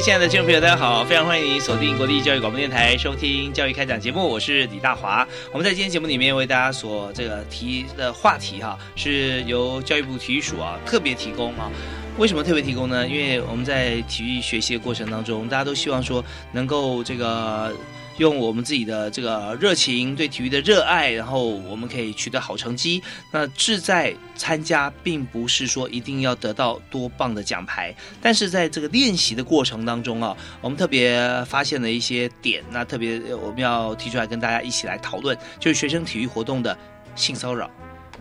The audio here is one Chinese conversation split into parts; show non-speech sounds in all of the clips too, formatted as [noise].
亲爱的听众朋友，大家好！非常欢迎您锁定国立教育广播电台，收听《教育开讲》节目，我是李大华。我们在今天节目里面为大家所这个提的话题哈，是由教育部体育署啊特别提供啊。为什么特别提供呢？因为我们在体育学习的过程当中，大家都希望说能够这个。用我们自己的这个热情，对体育的热爱，然后我们可以取得好成绩。那志在参加，并不是说一定要得到多棒的奖牌，但是在这个练习的过程当中啊，我们特别发现了一些点。那特别我们要提出来跟大家一起来讨论，就是学生体育活动的性骚扰、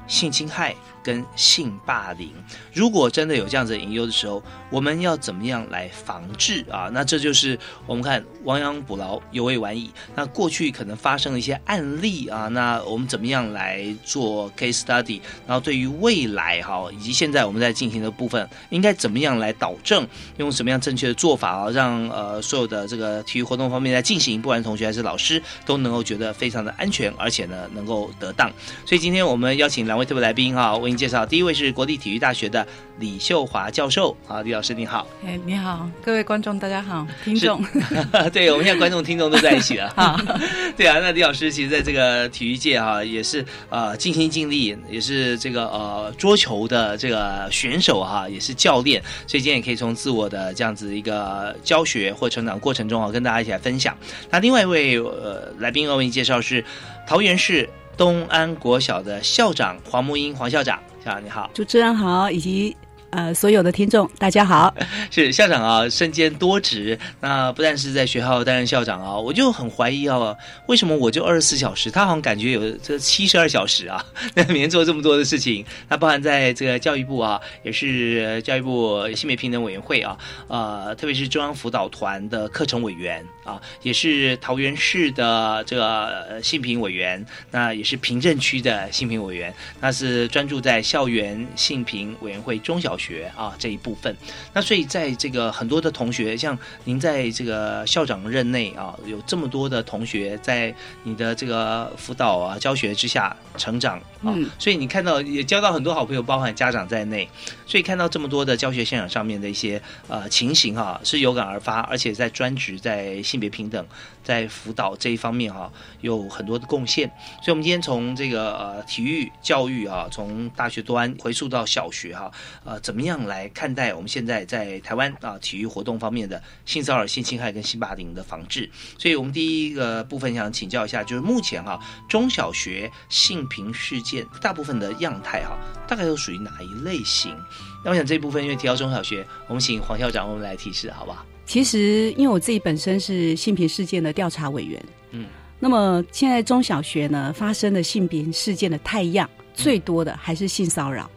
性侵害。跟性霸凌，如果真的有这样子的隐忧的时候，我们要怎么样来防治啊？那这就是我们看亡羊补牢，犹未晚矣。那过去可能发生了一些案例啊，那我们怎么样来做 case study？然后对于未来哈，以及现在我们在进行的部分，应该怎么样来导正？用什么样正确的做法啊，让呃所有的这个体育活动方面在进行，不管是同学还是老师，都能够觉得非常的安全，而且呢能够得当。所以今天我们邀请两位特别来宾哈，为介绍，第一位是国立体育大学的李秀华教授，啊，李老师你好，哎，你好，各位观众大家好，听众，[laughs] 对我们现在观众听众都在一起了，[laughs] 好，[laughs] 对啊，那李老师其实在这个体育界哈，也是呃尽心尽力，也是这个呃桌球的这个选手哈，也是教练，所以今天也可以从自我的这样子一个教学或成长过程中啊，跟大家一起来分享。那另外一位呃来宾要为你介绍是桃园市。东安国小的校长黄木英黄校长，校长你好，主持人好，以及。呃，所有的听众，大家好。[laughs] 是校长啊，身兼多职。那不但是在学校担任校长啊，我就很怀疑啊，为什么我就二十四小时，他好像感觉有这七十二小时啊，那每天做这么多的事情。那包含在这个教育部啊，也是教育部性别平等委员会啊，呃，特别是中央辅导团的课程委员啊，也是桃园市的这个性平委员，那也是平镇区的性平委员，那是专注在校园性平委员会中小学。学啊这一部分，那所以在这个很多的同学，像您在这个校长任内啊，有这么多的同学在你的这个辅导啊教学之下成长啊，所以你看到也交到很多好朋友，包含家长在内，所以看到这么多的教学现场上面的一些呃情形哈，是有感而发，而且在专职在性别平等。在辅导这一方面哈，有很多的贡献，所以，我们今天从这个呃体育教育啊，从大学端回溯到小学哈，呃，怎么样来看待我们现在在台湾啊体育活动方面的性骚扰、性侵害跟性霸凌的防治？所以我们第一个部分想请教一下，就是目前哈中小学性平事件大部分的样态哈，大概都属于哪一类型？那我想这一部分因为提到中小学，我们请黄校长我们来提示，好不好？其实，因为我自己本身是性平事件的调查委员，嗯，那么现在中小学呢发生的性平事件的太阳最多的还是性骚扰。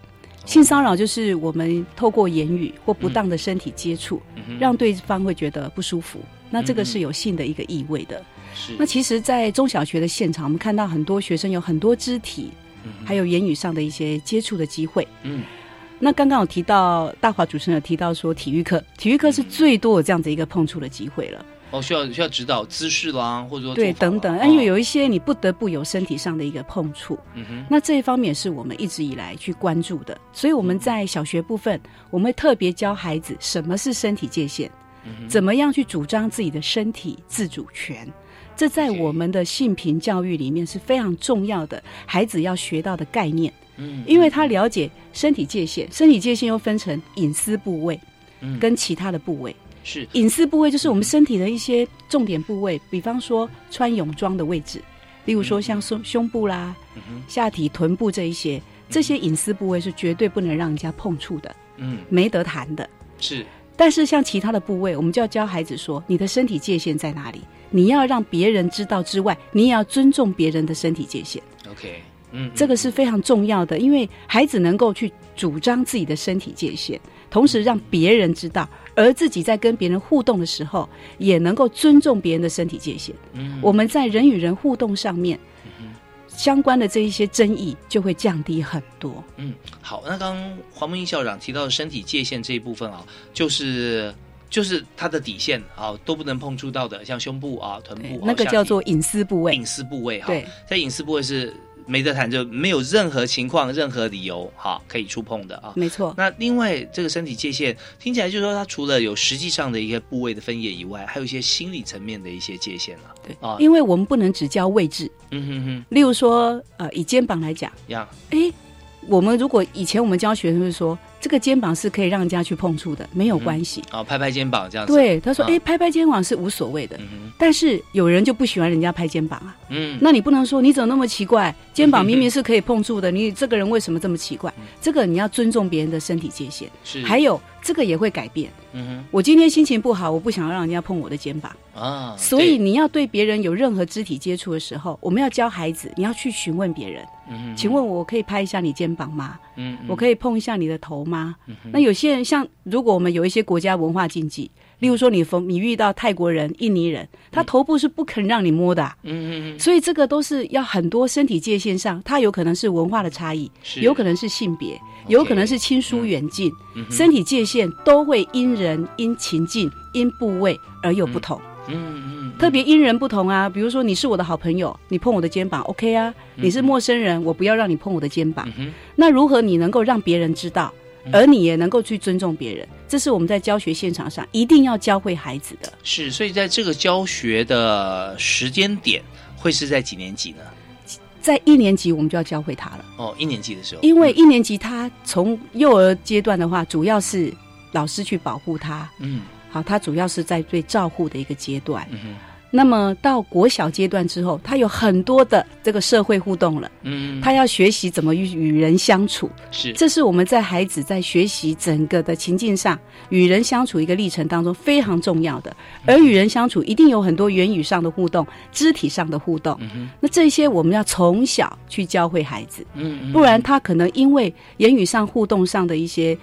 性骚扰就是我们透过言语或不当的身体接触，让对方会觉得不舒服。那这个是有性的一个意味的。是。那其实，在中小学的现场，我们看到很多学生有很多肢体，还有言语上的一些接触的机会。嗯。那刚刚有提到大华主持人有提到说体育课，体育课是最多有这样子一个碰触的机会了。哦，需要需要指导姿势啦，或者说对等等，因为有一些你不得不有身体上的一个碰触。嗯哼，那这一方面是我们一直以来去关注的，所以我们在小学部分，我们会特别教孩子什么是身体界限，怎么样去主张自己的身体自主权。这在我们的性平教育里面是非常重要的，孩子要学到的概念。嗯，因为他了解身体界限，身体界限又分成隐私部位，嗯，跟其他的部位。是。隐私部位就是我们身体的一些重点部位，比方说穿泳装的位置，例如说像胸胸部啦、下体、臀部这一些，这些隐私部位是绝对不能让人家碰触的，嗯，没得谈的。是，但是像其他的部位，我们就要教孩子说，你的身体界限在哪里？你要让别人知道之外，你也要尊重别人的身体界限。OK，嗯，这个是非常重要的，因为孩子能够去主张自己的身体界限，同时让别人知道，而自己在跟别人互动的时候，也能够尊重别人的身体界限。嗯我们在人与人互动上面，相关的这一些争议就会降低很多。嗯，好，那刚刚黄梦英校长提到的身体界限这一部分啊，就是就是他的底线啊，都不能碰触到的，像胸部啊、臀部啊，那个叫做隐私部位隐。私部位哈。对，在隐私部位是没得谈，就没有任何情况、任何理由哈可以触碰的啊。没错，那另外，这个身体界限听起来就是说，它除了有实际上的一些部位的分野以外，还有一些心理层面的一些界限了。对啊，因为我们不能只教位置，嗯哼哼，例如说，呃，以肩膀来讲，呀，诶，我们如果以前我们教学生是说，这个肩膀是可以让人家去碰触的，没有关系。哦，拍拍肩膀这样子。，对，他说，啊诶，拍拍肩膀是无所谓的。嗯，但是有人就不喜欢人家拍肩膀啊，嗯，那你不能说你怎么那么奇怪，肩膀明明 [laughs] 是可以碰触的，你这个人为什么这么奇怪？这个你要尊重别人的身体界限。是，还，有这个也会改变。嗯哼。我今天心情不好，我不想要让人家碰我的肩膀，啊，所以，你要对别人有任何肢体接触的时候，我们要教孩子，你要去询问别人，嗯哼，请问我可以拍一下你肩膀吗？嗯，嗯，我可以碰一下你的头吗？嗯那有些人像，如果我们有一些国家文化禁忌，例如说你逢你遇到泰国人、印尼人，他头部是不肯让你摸的啊、嗯嗯嗯，所以这个都是要很多身体界限上，它有可能是文化的差异，有可能是性别，有可能是亲疏远近，嗯身体界限都会因人、因情境、因部位而有不同。嗯嗯，特别因人不同啊，比如说你是我的好朋友，你碰我的肩膀，OK 啊；你是陌生人，我不要让你碰我的肩膀。嗯，那如何你能够让别人知道，而你也能够去尊重别人？这是我们在教学现场上一定要教会孩子的。是，所以在这个教学的时间点会是在几年级呢？在一年级我们就要教会他了，哦，一年级的时候，因为一年级他从幼儿阶段的话，主要是老师去保护他，嗯。好，他主要是在对照护的一个阶段。嗯哼那么到国小阶段之后，他有很多的这个社会互动了，嗯，他要学习怎么与与人相处，是。这是我们在孩子在学习整个的情境上与人相处一个历程当中非常重要的。而与人相处一定有很多言语上的互动、肢体上的互动，那这些我们要从小去教会孩子，嗯嗯不然他可能因为言语上互动上的一些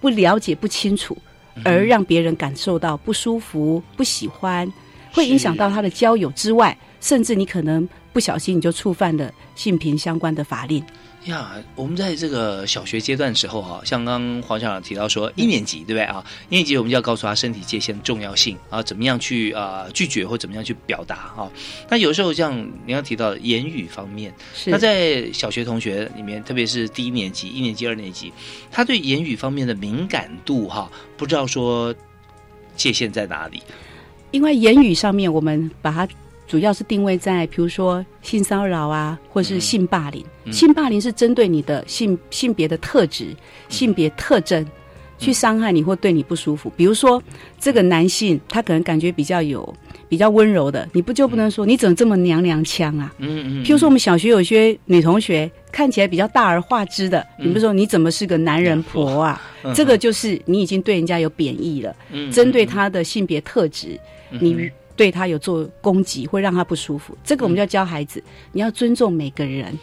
不了解、不清楚，嗯而让别人感受到不舒服、不喜欢，会影响到他的交友之外，甚至你可能不小心你就触犯了性平相关的法令。呀，我们在这个小学阶段的时候啊，像刚刚黄校长提到说，一年级对不对啊？一年级我们就要告诉他身体界限的重要性啊，怎么样去啊拒绝或怎么样去表达啊。那有时候像你刚提到的言语方面，是那在小学同学里面，特别是第一年级、一年级、二年级，他对言语方面的敏感度哈，不知道说界限在哪里。因为言语上面，我们把它主要是定位在，比如说性骚扰啊，或是性霸凌。嗯性霸凌是针对你的性性别的特质、性别特征，去伤害你或对你不舒服。比如说，这个男性他可能感觉比较有比较温柔的，你不就不能说你怎么这么娘娘腔啊？嗯嗯，譬如说，我们小学有些女同学看起来比较大而化之的，你不说你怎么是个男人婆啊？嗯这个就是你已经对人家有贬义了。嗯针对他的性别特质，嗯你对他有做攻击，会让他不舒服。这个我们就要教孩子，你要尊重每个人，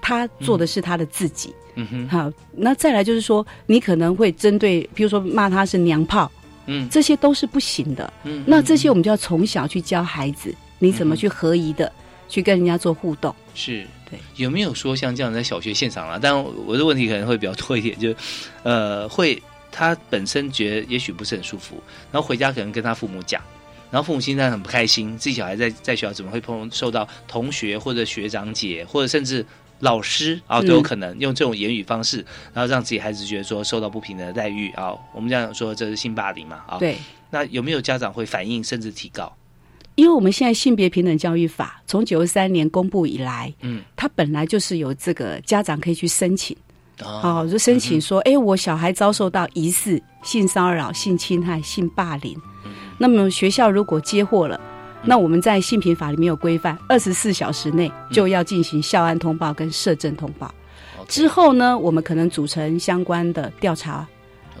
他做的是他的自己。嗯哼好，那再来就是说，你可能会针对，比如说骂他是娘炮，嗯这些都是不行的。嗯，那这些我们就要从小去教孩子，你怎么去合宜的去跟人家做互动。是对，有没有说像这样在小学现场啊？但我的问题可能会比较多一点，就呃，会他本身觉得也许不是很舒服，然后回家可能跟他父母讲，然后父母亲当然很不开心，自己小孩在在学校怎么会碰受到同学或者学长姐或者甚至老师啊都有可能用这种言语方式，然后让自己孩子觉得说受到不平等的待遇啊。我们这样说这是性霸凌嘛啊？。对，那有没有家长会反映甚至提告？因为我们现在性别平等教育法从九十三年公布以来，嗯，它本来就是有这个家长可以去申请。啊，好，就申请说，哎、我小孩遭受到疑似性骚扰、性侵害、性霸凌，那么学校如果接获了，那我们在性平法里面有规范，二十四小时内就要进行校安通报跟社政通报。之后呢，我们可能组成相关的调查，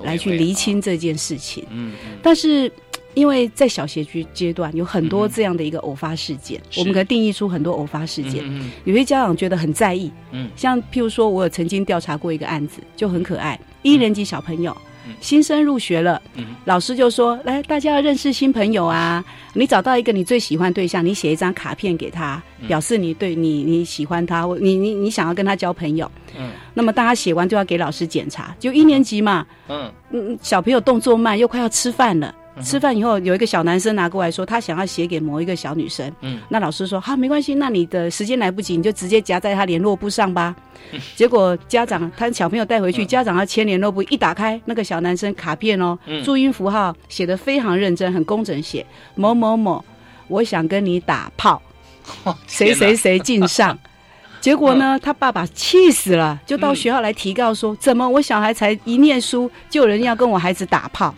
来去厘清这件事情。嗯，但是因为在小学区阶段有很多这样的一个偶发事件，我们可以定义出很多偶发事件。有些家长觉得很在意。嗯，像譬如说，我有曾经调查过一个案子，就很可爱，一年级小朋友。新生入学了，老师就说：“来，大家要认识新朋友啊！你找到一个你最喜欢对象，你写一张卡片给他，表示你对你你喜欢他，你你你想要跟他交朋友。嗯，那么大家写完就要给老师检查，就一年级嘛。嗯嗯，小朋友动作慢，又快要吃饭了。”吃饭以后，有一个小男生拿过来说，他想要写给某一个小女生。嗯，那老师说好，没关系，那你的时间来不及，你就直接夹在他联络簿上吧。[laughs] 结果家长他小朋友带回去，家长要签联络簿，一打开那个小男生卡片哦，注音符号写的非常认真，很工整，写某某某，我想跟你打炮，[laughs] 谁谁谁敬上。[laughs] 结果呢，他爸爸气死了，就到学校来提告说，怎么我小孩才一念书，就有人要跟我孩子打炮？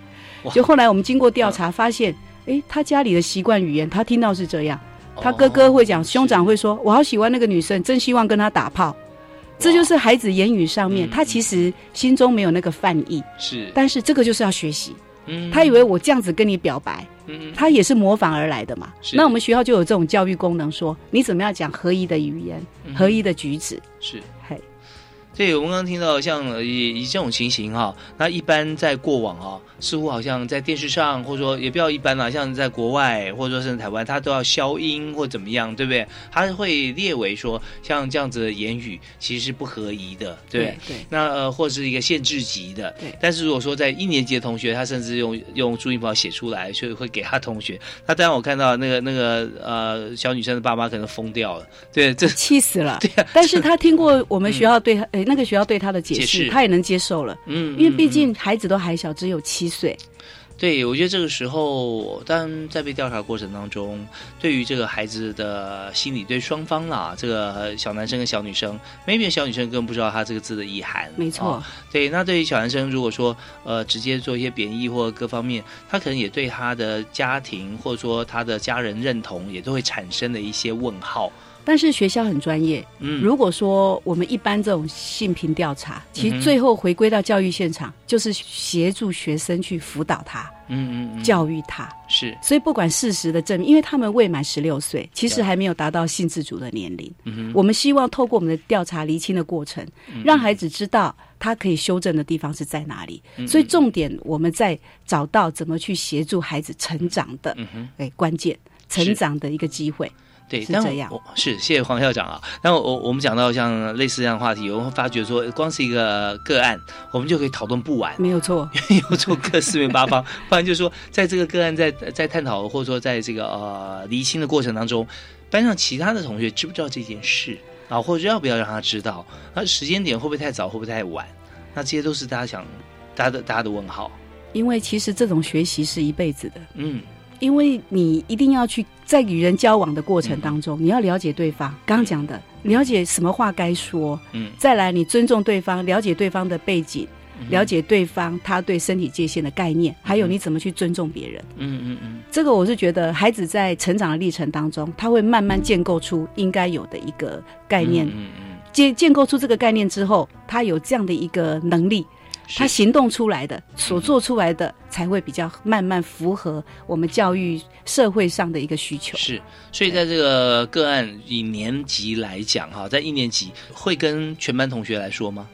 就后来我们经过调查发现，哎，他家里的习惯语言，他听到是这样，他哥哥会讲，兄长会说，我好喜欢那个女生，真希望跟她打炮，这就是孩子言语上面，他其实心中没有那个犯意，是，但是这个就是要学习，嗯，他以为我这样子跟你表白，嗯，他也是模仿而来的嘛，那我们学校就有这种教育功能，说你怎么样讲合一的语言，合一的举止，是。对，我们刚刚听到像以以这种情形哈，那一般在过往啊，似乎好像在电视上，或者说也不要一般啦，像在国外或者说是台湾，它都要消音或怎么样，对不对？它会列为说像这样子的言语其实是不合宜的，对对。那呃，或是一个限制级的，对。但是如果说在一年级的同学，他甚至用用注音符号写出来，所以会给他同学。那当然我看到那个那个呃小女生的爸妈可能疯掉了，对，这气死了。[laughs] 对啊，但是他听过我们学校对他。那个学校对他的解释，他也能接受了。嗯，因为毕竟孩子都还小，只有七岁。对，我觉得这个时候，当在被调查过程当中，对于这个孩子的心理，对双方啦，这个小男生跟小女生，maybe 小女生更不知道他这个字的意涵。没错。对，那对于小男生，如果说呃直接做一些贬义或各方面，他可能也对他的家庭或者说他的家人认同，也都会产生的一些问号。但是学校很专业。嗯，如果说我们一般这种性平调查，其实最后回归到教育现场，就是协助学生去辅导他，嗯嗯，教育他。是，所以不管事实的证明，因为他们未满十六岁，其实还没有达到性自主的年龄。嗯我们希望透过我们的调查厘清的过程，让孩子知道他可以修正的地方是在哪里。所以重点我们在找到怎么去协助孩子成长的，哎，关键成长的一个机会。对，是这样。是，谢谢黄校长啊。那我我们讲到像类似这样的话题，我们发觉说，光是一个个案，我们就可以讨论不完。没有错，[laughs] 有错各四面八方。不然就是说，在这个个案在在探讨，或者说在这个呃厘清的过程当中，班上其他的同学知不知道这件事啊？或者要不要让他知道？那时间点会不会太早？会不会太晚？那这些都是大家想，大家的大家的问号。因为其实这种学习是一辈子的。嗯。因为你一定要去在与人交往的过程当中，你要了解对方。刚刚讲的，了解什么话该说，嗯，再来你尊重对方，了解对方的背景，了解对方他对身体界限的概念，还有你怎么去尊重别人。嗯嗯嗯，这个我是觉得孩子在成长的历程当中，他会慢慢建构出应该有的一个概念。嗯嗯，建建构出这个概念之后，他有这样的一个能力。他行动出来的，所做出来的才会比较慢慢符合我们教育社会上的一个需求。是，所以在这个个案以年级来讲，哈，在一年级会跟全班同学来说吗？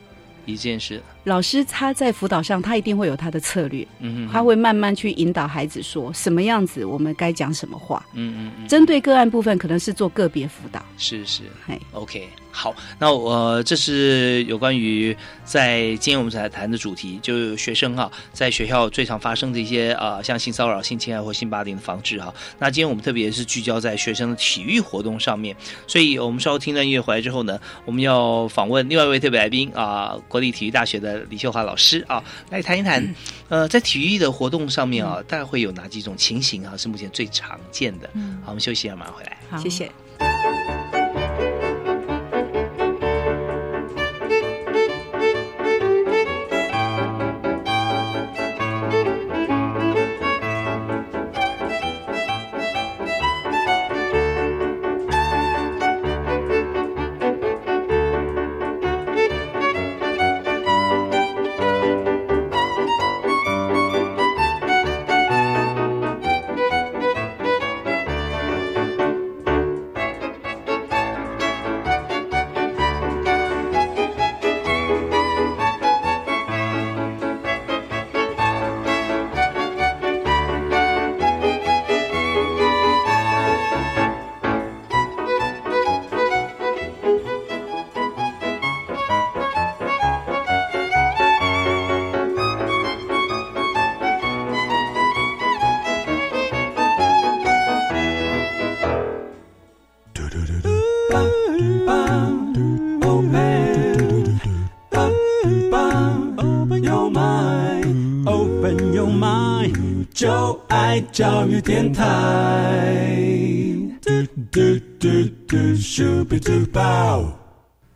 一件事，老师他在辅导上，他一定会有他的策略，嗯他会慢慢去引导孩子说什么样子，我们该讲什么话，嗯嗯嗯，针对个案部分，可能是做个别辅导，是是，嘿，OK。好，那我这是有关于在今天我们才谈的主题，就是学生哈，在学校最常发生的一些啊，像性骚扰、性侵害或性霸凌的防治哈。那今天我们特别是聚焦在学生的体育活动上面，所以我们稍后听段音乐回来之后呢，我们要访问另外一位特别来宾啊，国立体育大学的李秀华老师啊，来谈一谈，呃，在体育的活动上面啊，大概会有哪几种情形啊，是目前最常见的？好，我们休息一下，马上回来。好，谢谢。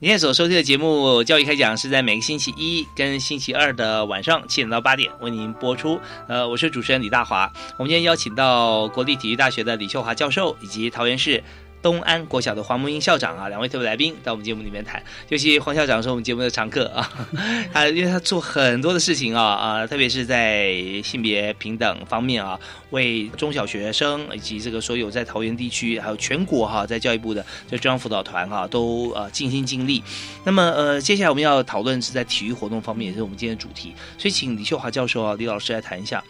今天所收听的节目《教育开讲》是在每个星期一跟星期二的晚上七点到八点为您播出。呃，我是主持人李大华。我们今天邀请到国立体育大学的李秀华教授以及桃园市。东安国小的黄木英校长啊，两位特别来宾到我们节目里面谈。尤其黄校长是我们节目的常客啊，[laughs] 他，因为他做很多的事情啊啊，特别是在性别平等方面啊，为中小学生以及这个所有在桃园地区还有全国哈，在教育部的这中央辅导团哈，都呃尽心尽力。那么呃，接下来我们要讨论是在体育活动方面，也是我们今天的主题。所以请李秀华教授啊，李老师来谈一下。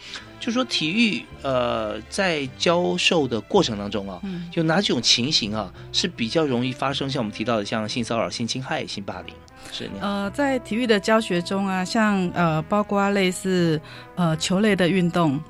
就说体育，呃，在教授的过程当中啊，有哪几种情形啊是比较容易发生？像我们提到的，像性骚扰、性侵害、性霸凌，是？呃，在体育的教学中啊，像呃，包括类似呃球类的运动，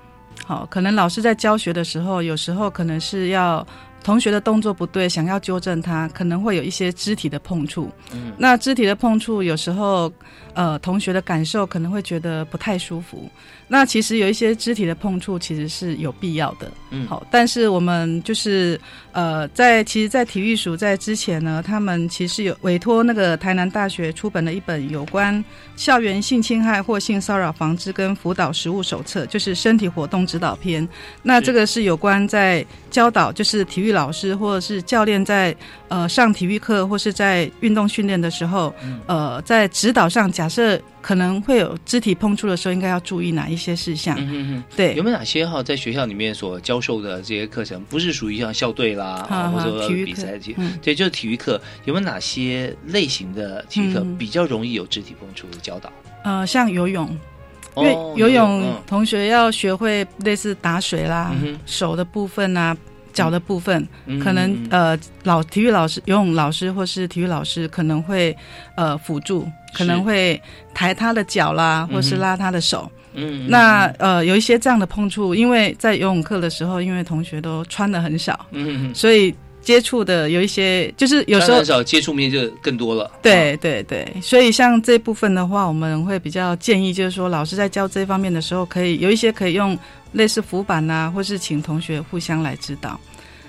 好，可能老师在教学的时候，有时候可能是要。同学的动作不对，想要纠正他，可能会有一些肢体的碰触。嗯，那肢体的碰触有时候，呃，同学的感受可能会觉得不太舒服。那其实有一些肢体的碰触其实是有必要的。嗯，好，但是我们就是呃，在其实，在体育署在之前呢，他们其实有委托那个台南大学出版了一本有关校园性侵害或性骚扰防治跟辅导实务手册，就是身体活动指导篇。那这个是有关在教导，就是体育。老师或者是教练在呃上体育课或是在运动训练的时候，呃，在指导上，假设可能会有肢体碰触的时候，应该要注意哪一些事项？对，有没有哪些哈在学校里面所教授的这些课程，不是属于像校队啦，或者比赛体？对，就是体育课，有没有哪些类型的体育课比较容易有肢体碰触的教导？呃，像游泳，因为游泳同学要学会类似打水啦，手的部分啊。脚的部分，可能呃，老体育老师、游泳老师或是体育老师可能会呃辅助，可能会抬他的脚啦，或是拉他的手。嗯，那呃有一些这样的碰触，因为在游泳课的时候，因为同学都穿的很少，嗯，所以接触的有一些，就是有时候很少接触面就更多了。对对对，所以像这部分的话，我们会比较建议，就是说老师在教这方面的时候，可以有一些可以用。类似浮板呐，或是请同学互相来指导。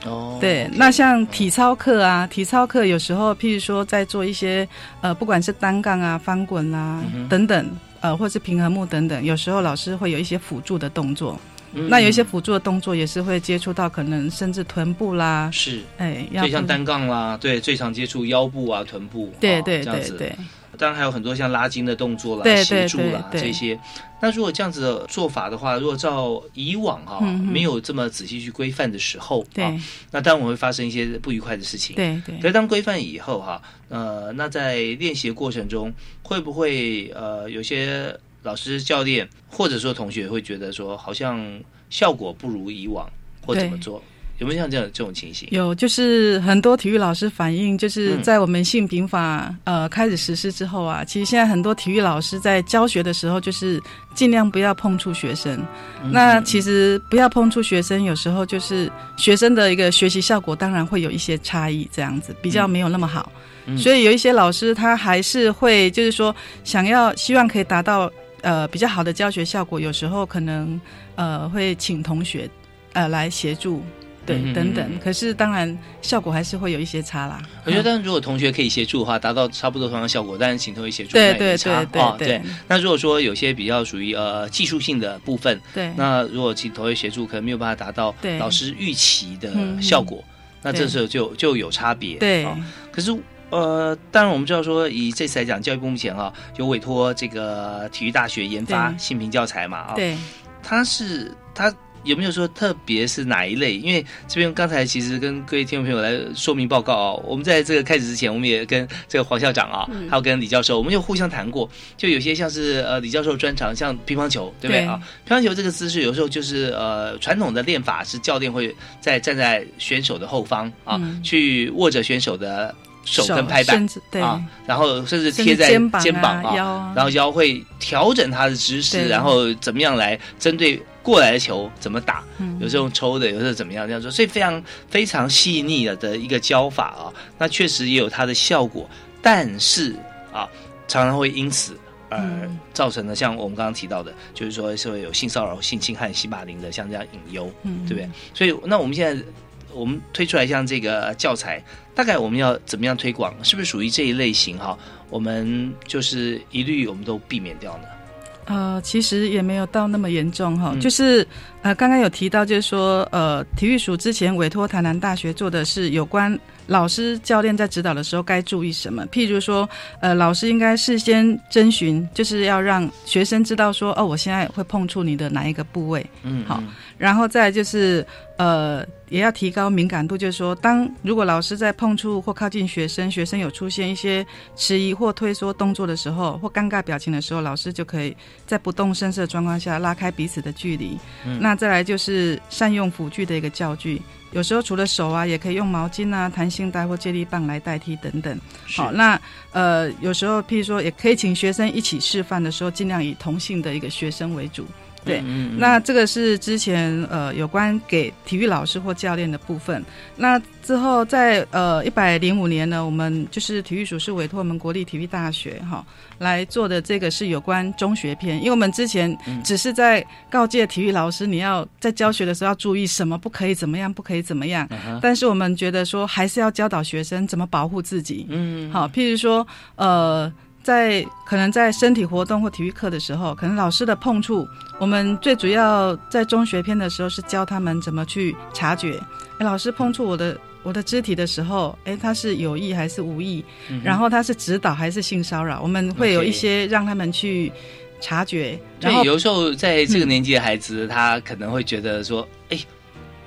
哦，对，那像体操课啊，体操课有时候，譬如说在做一些呃，不管是单杠啊、翻滚啊等等，呃，或是平衡木等等，有时候老师会有一些辅助的动作。那有一些辅助的动作也是会接触到，可能甚至臀部啦。是，哎，就像单杠啦，对，最常接触腰部啊、臀部。对对对对。当然还有很多像拉筋的动作啦、协助啦这些。那如果这样子的做法的话，如果照以往哈没有这么仔细去规范的时候啊，那当然我会发生一些不愉快的事情。对对。可是当规范以后哈，呃，那在练习的过程中，会不会呃有些老师、教练或者说同学会觉得说，好像效果不如以往，或怎么做？有没有像这样这种情形？有，就是很多体育老师反映，就是在我们性平法呃开始实施之后啊，其实现在很多体育老师在教学的时候，就是尽量不要碰触学生。那其实不要碰触学生，有时候就是学生的一个学习效果，当然会有一些差异，这样子比较没有那么好。所以有一些老师他还是会就是说，想要希望可以达到呃比较好的教学效果，有时候可能呃会请同学呃来协助。对，等等，可是当然效果还是会有一些差啦。我觉得，如果同学可以协助的话，达到差不多同样效果，但是请同学协助对对对对对。那如果说有些比较属于呃技术性的部分，对，那如果请同学协助，可能没有办法达到老师预期的效果，那这时候就就有差别。对，可是呃，当然我们知道说，以这次来讲，教育部目前啊，有委托这个体育大学研发性平教材嘛啊，对，他是他。有没有说特别是哪一类？因为这边刚才其实跟各位听众朋友来说明报告哦，我们在这个开始之前，我们也跟这个黄校长啊，还有跟李教授，我们就互相谈过，就有些像是呃李教授专长，像乒乓球，对不对啊？乒乓球这个姿势有时候就是呃传统的练法是教练会在站在选手的后方啊，去握着选手的手跟拍板啊，然后甚至贴在肩膀啊，然后腰会调整他的姿势，然后怎么样来针对。过来的球怎么打？有时候抽的，有时候怎么样这样说，所以非常非常细腻的的一个教法啊，那确实也有它的效果，但是啊，常常会因此而造成的，像我们刚刚提到的，就是说是会有性骚扰、性侵害、性霸凌的，像这样隐忧，对不对？所以，那我们现在我们推出来像这个教材，大概我们要怎么样推广？是不是属于这一类型？哈，我们就是一律我们都避免掉呢？呃，其实也没有到那么严重哈，就是呃，刚刚有提到，就是说呃，体育署之前委托台南大学做的是有关。老师、教练在指导的时候该注意什么？譬如说，呃，老师应该事先征询，就是要让学生知道说，哦，我现在会碰触你的哪一个部位，嗯，好，然后再就是，呃，也要提高敏感度，就是说，当如果老师在碰触或靠近学生，学生有出现一些迟疑或退缩动作的时候，或尴尬表情的时候，老师就可以在不动声色的状况下拉开彼此的距离。那再来就是善用辅具的一个教具。有时候除了手啊，也可以用毛巾啊、弹性带或接力棒来代替等等。好，那呃，有时候譬如说，也可以请学生一起示范的时候，尽量以同性的一个学生为主。对，那这个是之前呃有关给体育老师或教练的部分。那之后在呃一百零五年呢，我们就是体育署是委托我们国立体育大学哈来做的这个是有关中学篇，因为我们之前只是在告诫体育老师你要在教学的时候要注意什么不可以怎么样不可以怎么样，但是我们觉得说还是要教导学生怎么保护自己。嗯，好，譬如说呃。在可能在身体活动或体育课的时候，可能老师的碰触，我们最主要在中学篇的时候是教他们怎么去察觉，哎，老师碰触我的我的肢体的时候，哎，他是有意还是无意，然后他是指导还是性骚扰，我们会有一些让他们去察觉。然后有时候在这个年纪的孩子，他可能会觉得说，哎。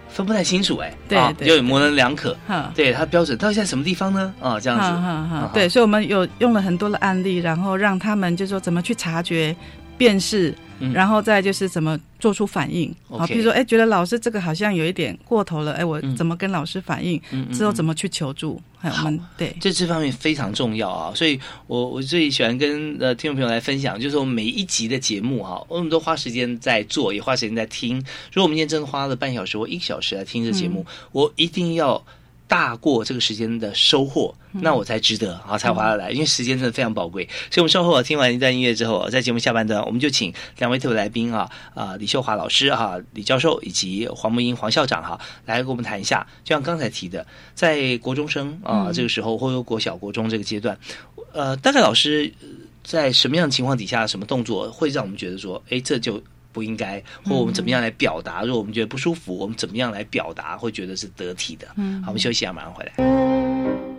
分不太清楚哎，对，就模棱两可。哈，对他标准到底在什么地方呢？啊，这样子。对，所以我们有用了很多的案例，然后让他们就说怎么去察觉、辨识。然后再就是怎么做出反应啊？比如说，哎，觉得老师这个好像有一点过头了，哎，我怎么跟老师反应？之后怎么去求助？还有我们对，这这方面非常重要啊！所以我我最喜欢跟呃听众朋友来分享，就是我们每一集的节目哈，我们都花时间在做，也花时间在听。如果我们今天真的花了半小时或一个小时来听这节目，我一定要。大过这个时间的收获，那我才值得啊，才划得来。因为时间真的非常宝贵，所以我们稍后听完一段音乐之后，在节目下半段，我们就请两位特别来宾啊，啊，李秀华老师哈，李教授以及黄木英黄校长哈，来跟我们谈一下。就像刚才提的，在国中生啊这个时候，或者国小、国中这个阶段，呃，大概老师在什么样的情况底下，什么动作会让我们觉得说，哎，这就。不应该，或我们怎么样来表达？如果我们觉得不舒服，我们怎么样来表达，会觉得是得体的？嗯，好，我们休息一下，马上回来。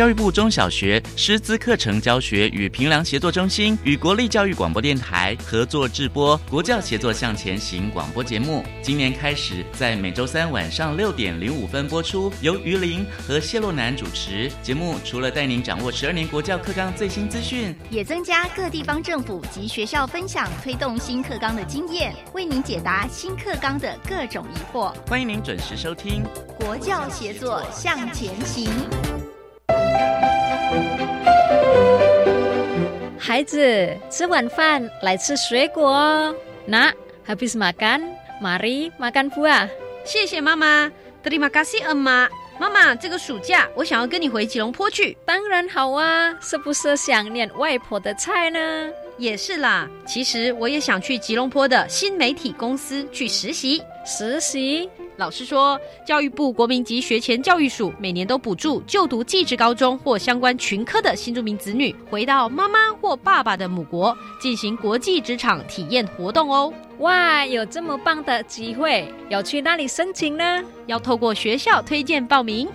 教育部中小学师资课程教学与评量协作中心与国立教育广播电台合作制播《国教协作向前行》广播节目，今年开始在每周三晚上六点零五分播出，由于林和谢洛南主持。节目除了带您掌握十二年国教课纲最新资讯，也增加各地方政府及学校分享推动新课纲的经验，为您解答新课纲的各种疑惑。欢迎您准时收听《国教协作向前行》。孩子，吃晚饭来吃水果。哦。那 habis makan, mari makan buah。谢谢妈妈，terima kasih emak。妈妈，这个暑假我想要跟你回吉隆坡去。当然好啊，是不是想念外婆的菜呢？也是啦，其实我也想去吉隆坡的新媒体公司去实习。实习？老师说，教育部国民及学前教育署每年都补助就读技职高中或相关群科的新住民子女，回到妈妈或爸爸的母国进行国际职场体验活动哦。哇，有这么棒的机会，要去哪里申请呢？要透过学校推荐报名。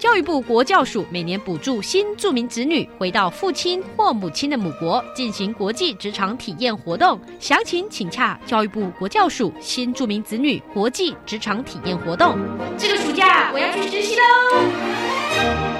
教育部国教署每年补助新住民子女回到父亲或母亲的母国进行国际职场体验活动，详情请洽教育部国教署新住民子女国际职场体验活动。这个暑假我要去实习喽！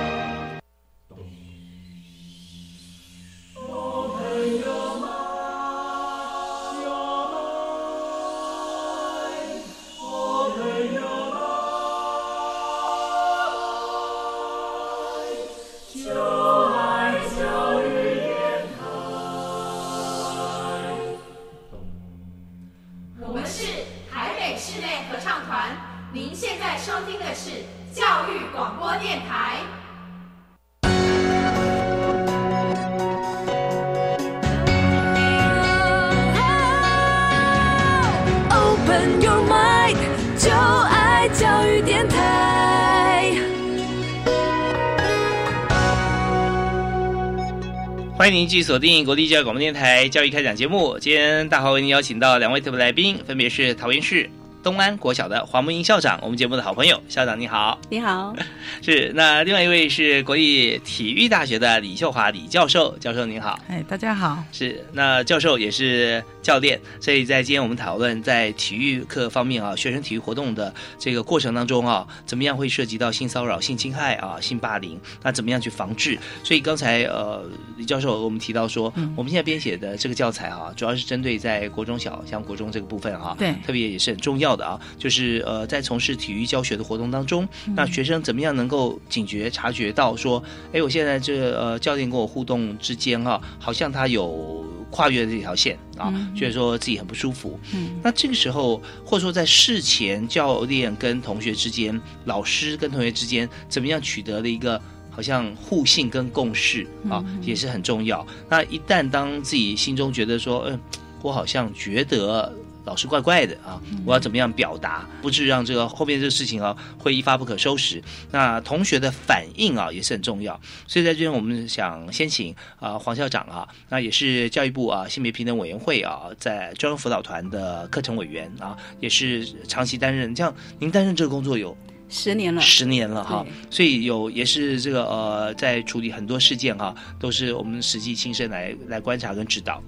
欢迎您继续锁定国立教育广播电台教育开讲节目。今天大华为您邀请到两位特别来宾，分别是桃园市。东安国小的黄木英校长，我们节目的好朋友，校长你好，你好，[laughs] 是那另外一位是国立体育大学的李秀华李教授，教授您好，哎，大家好，是那教授也是教练，所以在今天我们讨论在体育课方面啊，学生体育活动的这个过程当中啊，怎么样会涉及到性骚扰、性侵害啊、性霸凌，那怎么样去防治？所以刚才呃李教授我们提到说，我们现在编写的这个教材啊，主要是针对在国中小像国中这个部分哈，对，特别也是很重要。的啊，就是呃，在从事体育教学的活动当中，那学生怎么样能够警觉察觉到说，哎，我现在这个呃教练跟我互动之间哈，好像他有跨越这条线啊，觉得说自己很不舒服。嗯，那这个时候或者说在事前教练跟同学之间，老师跟同学之间怎么样取得了一个好像互信跟共识啊，也是很重要。那一旦当自己心中觉得说，嗯，我好像觉得。老是怪怪的啊！我要怎么样表达，不至于让这个后面这个事情啊会一发不可收拾？那同学的反应啊也是很重要。所以在这边，我们想先请啊黄校长啊，那也是教育部啊性别平等委员会啊在专辅导团的课程委员啊，也是长期担任。这样您担任这个工作有十年了，十年了哈。所以有也是这个呃在处理很多事件哈，都是我们实际亲身来来观察跟指导。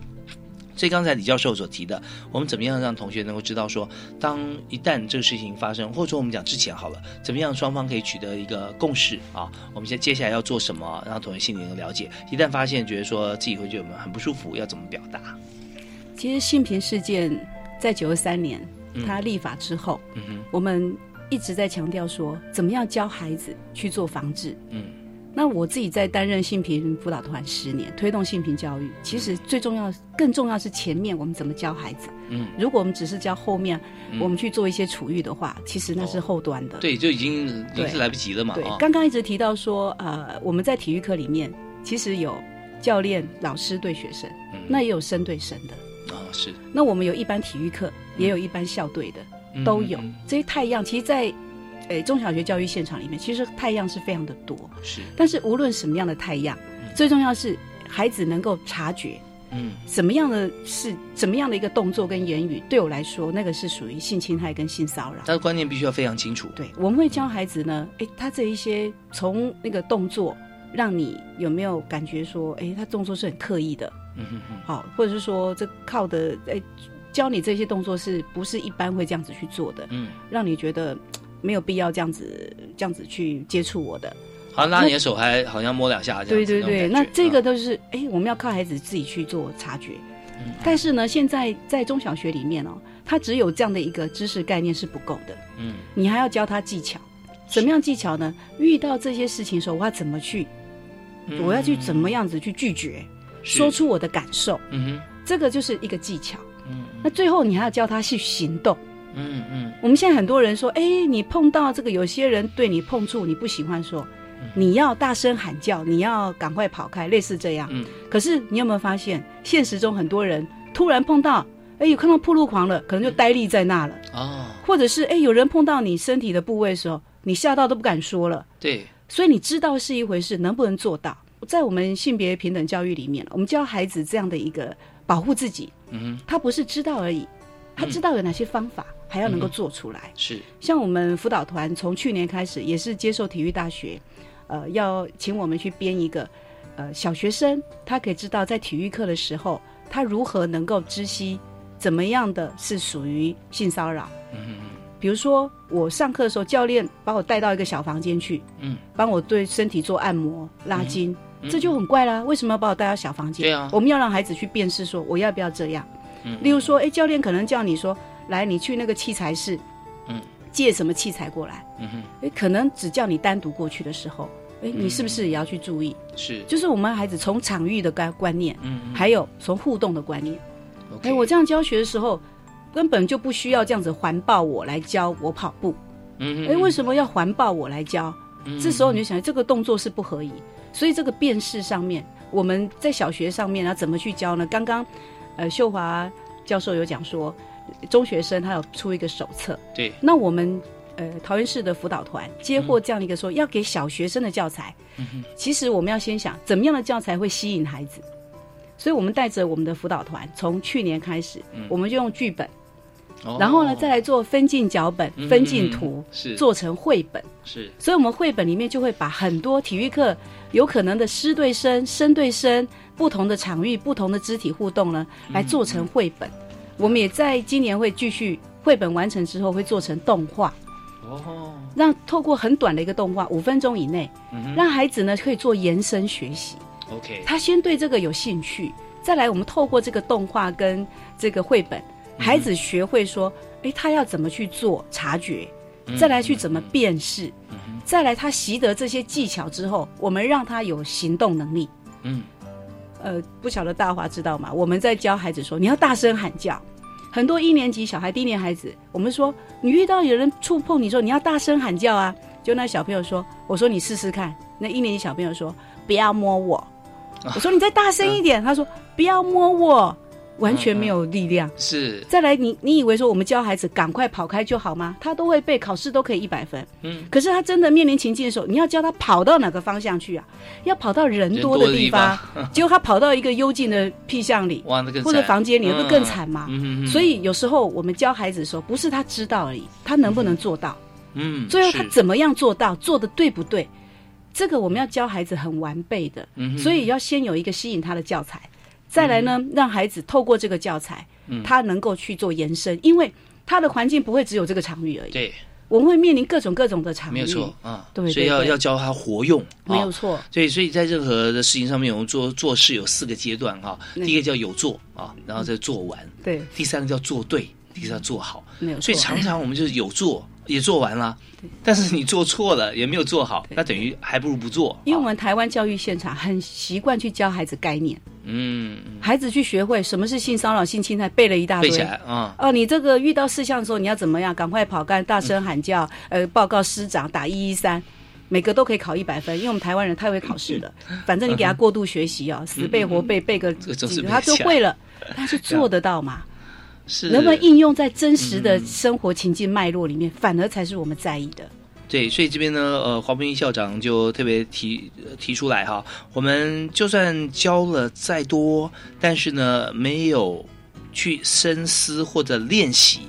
所以刚才李教授所提的，我们怎么样让同学能够知道说，当一旦这个事情发生，或者说我们讲之前好了，怎么样双方可以取得一个共识啊？我们现接下来要做什么，让同学心里能了解。一旦发现觉得说自己会觉得很不舒服，要怎么表达？其实性平事件在九十三年他立法之后，我们一直在强调说，怎么样教孩子去做防治。嗯。那我自己在担任性平辅导团十年，推动性平教育。其实最重要、更重要是前面我们怎么教孩子。嗯，如果我们只是教后面，我们去做一些处遇的话，其实那是后端的。对，就已经已经是来不及了嘛。对，刚刚一直提到说，呃，我们在体育课里面，其实有教练、老师对学生，那也有生对生的。啊，是。那我们有一般体育课，也有一般校队的，都有。这些太阳，其实，在诶，中小学教育现场里面，其实太阳是非常的多。是，但是无论什么样的太阳，最重要是孩子能够察觉，嗯，什么样的是怎么样的一个动作跟言语，对我来说，那个是属于性侵害跟性骚扰。他的观念必须要非常清楚。对，我们会教孩子呢，哎，他这一些从那个动作，让你有没有感觉说，哎，他动作是很刻意的，嗯哼哼，好，或者是说这靠的，哎，教你这些动作是不是一般会这样子去做的？嗯，让你觉得。没有必要这样子这样子去接触我的，好像拉你的手还好像摸两下这样。对对对，那这个都是哎，我们要靠孩子自己去做察觉。嗯，但是呢，现在在中小学里面哦，他只有这样的一个知识概念是不够的。嗯，你还要教他技巧，什么样技巧呢？遇到这些事情的时候，我要怎么去？我要去怎么样子去拒绝？说出我的感受。嗯哼，这个就是一个技巧。嗯，那最后你还要教他去行动。嗯嗯，我们现在很多人说，哎，你碰到这个有些人对你碰触你不喜欢，说你要大声喊叫，你要赶快跑开，类似这样。嗯，可是你有没有发现，现实中很多人突然碰到，哎，有看到破路狂了，可能就呆立在那了。哦，或者是哎，有人碰到你身体的部位的时候，你吓到都不敢说了。对，所以你知道是一回事，能不能做到？在我们性别平等教育里面，我们教孩子这样的一个保护自己。嗯，他不是知道而已，他知道有哪些方法，还要能够做出来。是，像我们辅导团从去年开始，也是接受体育大学，呃，要请我们去编一个，呃，小学生他可以知道在体育课的时候，他如何能够知悉怎么样的是属于性骚扰。嗯嗯。比如说，我上课的时候，教练把我带到一个小房间去，嗯，帮我对身体做按摩、拉筋，这就很怪啦。为什么要把我带到小房间？对啊，我们要让孩子去辨识，说我要不要这样。嗯，例如说，哎，教练可能叫你说，来，你去那个器材室，嗯，借什么器材过来？嗯哼，哎，可能只叫你单独过去的时候，哎，你是不是也要去注意？是，就是我们孩子从场域的观观念，嗯，还有从互动的观念。哎，我这样教学的时候。根本就不需要这样子环抱我来教我跑步，嗯，哎，为什么要环抱我来教？嗯、这时候你就想，这个动作是不合宜，所以这个辨识上面，我们在小学上面要怎么去教呢？刚刚，呃，秀华教授有讲说，中学生他有出一个手册，对，那我们呃桃园市的辅导团接获这样的一个说，要给小学生的教材，嗯、其实我们要先想，怎么样的教材会吸引孩子，所以我们带着我们的辅导团，从去年开始，嗯、我们就用剧本。哦、然后呢，再来做分镜脚本、嗯、分镜图，是。做成绘本。是，所以我们绘本里面就会把很多体育课有可能的师对生、生对生、不同的场域、不同的肢体互动呢，来做成绘本。嗯、我们也在今年会继续绘本完成之后会做成动画。哦，让透过很短的一个动画，五分钟以内，嗯、让孩子呢可以做延伸学习。OK，他先对这个有兴趣，再来我们透过这个动画跟这个绘本。孩子学会说：“哎，他要怎么去做察觉？再来去怎么辨识？再来他习得这些技巧之后，我们让他有行动能力。”嗯，呃，不晓得大华知道吗？我们在教孩子说：“你要大声喊叫。”很多一年级小孩、低年孩子，我们说：“你遇到有人触碰你说你要大声喊叫啊！”就那小朋友说：“我说你试试看。”那一年级小朋友说：“不要摸我。”我说：“你再大声一点。”他说：“不要摸我。”完全没有力量。是，再来，你你以为说我们教孩子赶快跑开就好吗？他都会背，考试都可以一百分。嗯，可是他真的面临情境的时候，你要教他跑到哪个方向去啊？要跑到人多的地方，[laughs] 结果他跑到一个幽静的僻巷里，哇，那个或者房间里，会更惨吗？嗯所以有时候我们教孩子的时候，不是他知道而已，他能不能做到？嗯，最后他怎么样做到？做的对不对？这个我们要教孩子很完备的，嗯、所以要先有一个吸引他的教材。再来呢，让孩子透过这个教材，嗯、他能够去做延伸，因为他的环境不会只有这个场域而已。对，我们会面临各种各种的场域，没有错啊。对，所以要要教他活用，没有错。所以，所以在任何的事情上面，我们做做事有四个阶段哈。第一个叫有做啊，然后再做完。对。第三个叫做对，第四个叫做好。没有错。所以常常我们就是有做。也做完了，但是你做错了，也没有做好，那等于还不如不做。因为我们台湾教育现场很习惯去教孩子概念，嗯，孩子去学会什么是性骚扰、性侵害，背了一大堆。背起来啊！哦，你这个遇到事项的时候，你要怎么样？赶快跑干，大声喊叫，呃，报告师长，打一一三，每个都可以考一百分。因为我们台湾人太会考试了，[laughs] 反正你给他过度学习哦，死背活背背个几个，他就会了，他是做 [laughs] 得到嘛？是能不能应用在真实的生活情境脉络里面，反而才是我们在意的。对，所以这边呢，呃，黄斌校长就特别提提出来哈，我们就算教了再多，但是呢，没有去深思或者练习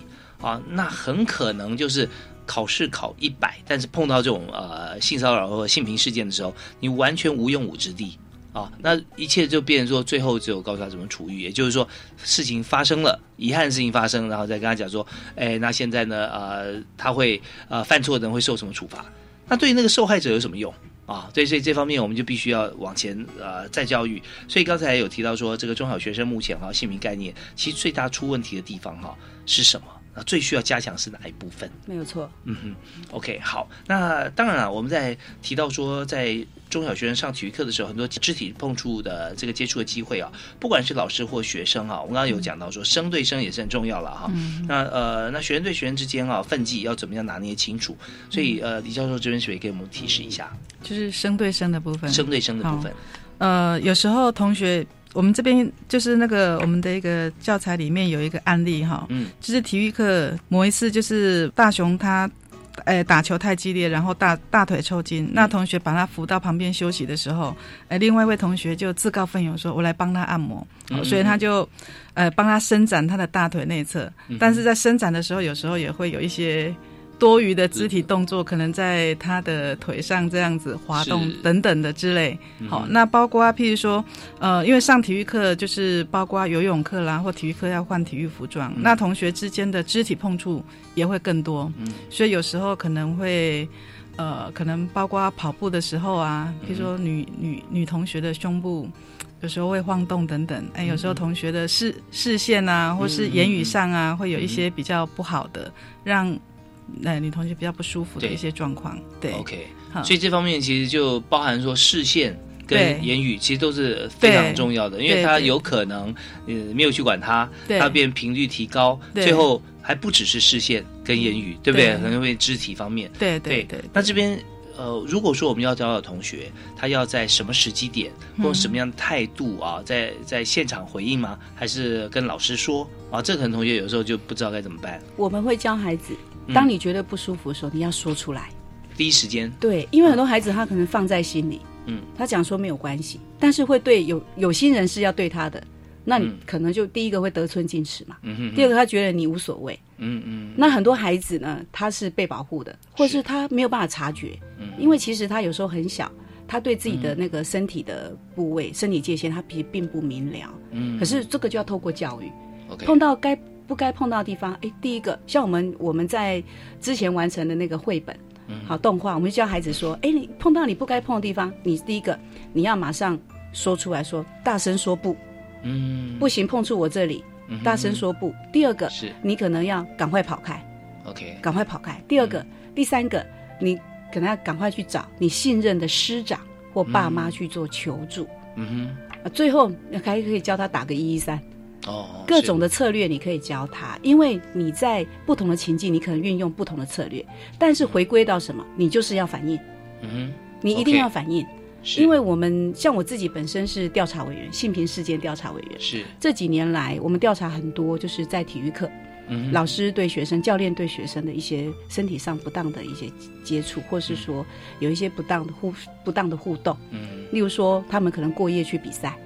啊，那很可能就是考试考一百，但是碰到这种呃性骚扰或性平事件的时候，你完全无用武之地。啊，那一切就变成说，最后只有告诉他怎么处遇，也就是说，事情发生了，遗憾的事情发生，然后再跟他讲说，哎，那现在呢，呃，他会呃犯错的人会受什么处罚？那对于那个受害者有什么用啊？对，所以这方面我们就必须要往前呃再教育。所以刚才有提到说，这个中小学生目前哈姓名概念，其实最大出问题的地方哈是什么？那最需要加强是哪一部分？没有错。嗯哼，OK，好。那当然了，我们在提到说在中小学生上体育课的时候，很多肢体碰触的这个接触的机会啊，不管是老师或学生啊，我们刚刚有讲到说，生对生也是很重要了哈。那呃，那学生对学生之间啊，分际要怎么样拿捏清楚？所以呃，李教授这边是不是给我们提示一下？就是生对生的部分，生对生的部分。呃，有时候同学。我们这边就是那个我们的一个教材里面有一个案例哈，嗯，就是体育课某一次就是大雄他，诶打球太激烈，然后大大腿抽筋，那同学把他扶到旁边休息的时候，哎另外一位同学就自告奋勇说，我来帮他按摩，所以他就，呃帮他伸展他的大腿内侧，但是在伸展的时候，有时候也会有一些。多余的肢体动作可能在他的腿上这样子滑动等等的之类。好，那包括譬如说，呃，因为上体育课就是包括游泳课啦，或体育课要换体育服装，那同学之间的肢体碰触也会更多。嗯，所以有时候可能会，呃，可能包括跑步的时候啊，比如说女女女同学的胸部有时候会晃动等等。哎，有时候同学的视视线啊，或是言语上啊，会有一些比较不好的让。那女同学比较不舒服的一些状况，对，OK，所以这方面其实就包含说视线跟言语，其实都是非常重要的，因为他有可能呃没有去管他，他变频率提高，最后还不只是视线跟言语，对不对？可能会肢体方面，对对对。那这边呃，如果说我们要教导同学，他要在什么时机点或什么样的态度啊，在在现场回应吗？还是跟老师说啊？这可能同学有时候就不知道该怎么办。我们会教孩子。当你觉得不舒服的时候，你要说出来，第一时间。对，因为很多孩子他可能放在心里，嗯，他讲说没有关系，但是会对有有心人是要对他的，那你可能就第一个会得寸进尺嘛，嗯哼。第二个他觉得你无所谓，嗯嗯。那很多孩子呢，他是被保护的，或是他没有办法察觉，嗯，因为其实他有时候很小，他对自己的那个身体的部位、身体界限，他并并不明了，嗯。可是这个就要透过教育，OK，碰到该。不该碰到的地方，哎，第一个像我们我们在之前完成的那个绘本，好动画，我们就教孩子说，哎，你碰到你不该碰的地方，你第一个你要马上说出来说，大声说不，嗯，不行碰触我这里，大声说不。第二个是，你可能要赶快跑开，OK，赶快跑开。第二个、第三个，你可能要赶快去找你信任的师长或爸妈去做求助，嗯哼，最后还可以教他打个一一三。哦，各种的策略你可以教他，因为你在不同的情境，你可能运用不同的策略，但是回归到什么，你就是要反应，嗯，你一定要反应，因为我们像我自己本身是调查委员，性平事件调查委员，是。这几年来我们调查很多，就是在体育课，嗯，老师对学生、教练对学生的一些身体上不当的一些接触，或是说有一些不当的互不当的互动，嗯，例如说他们可能过夜去比赛。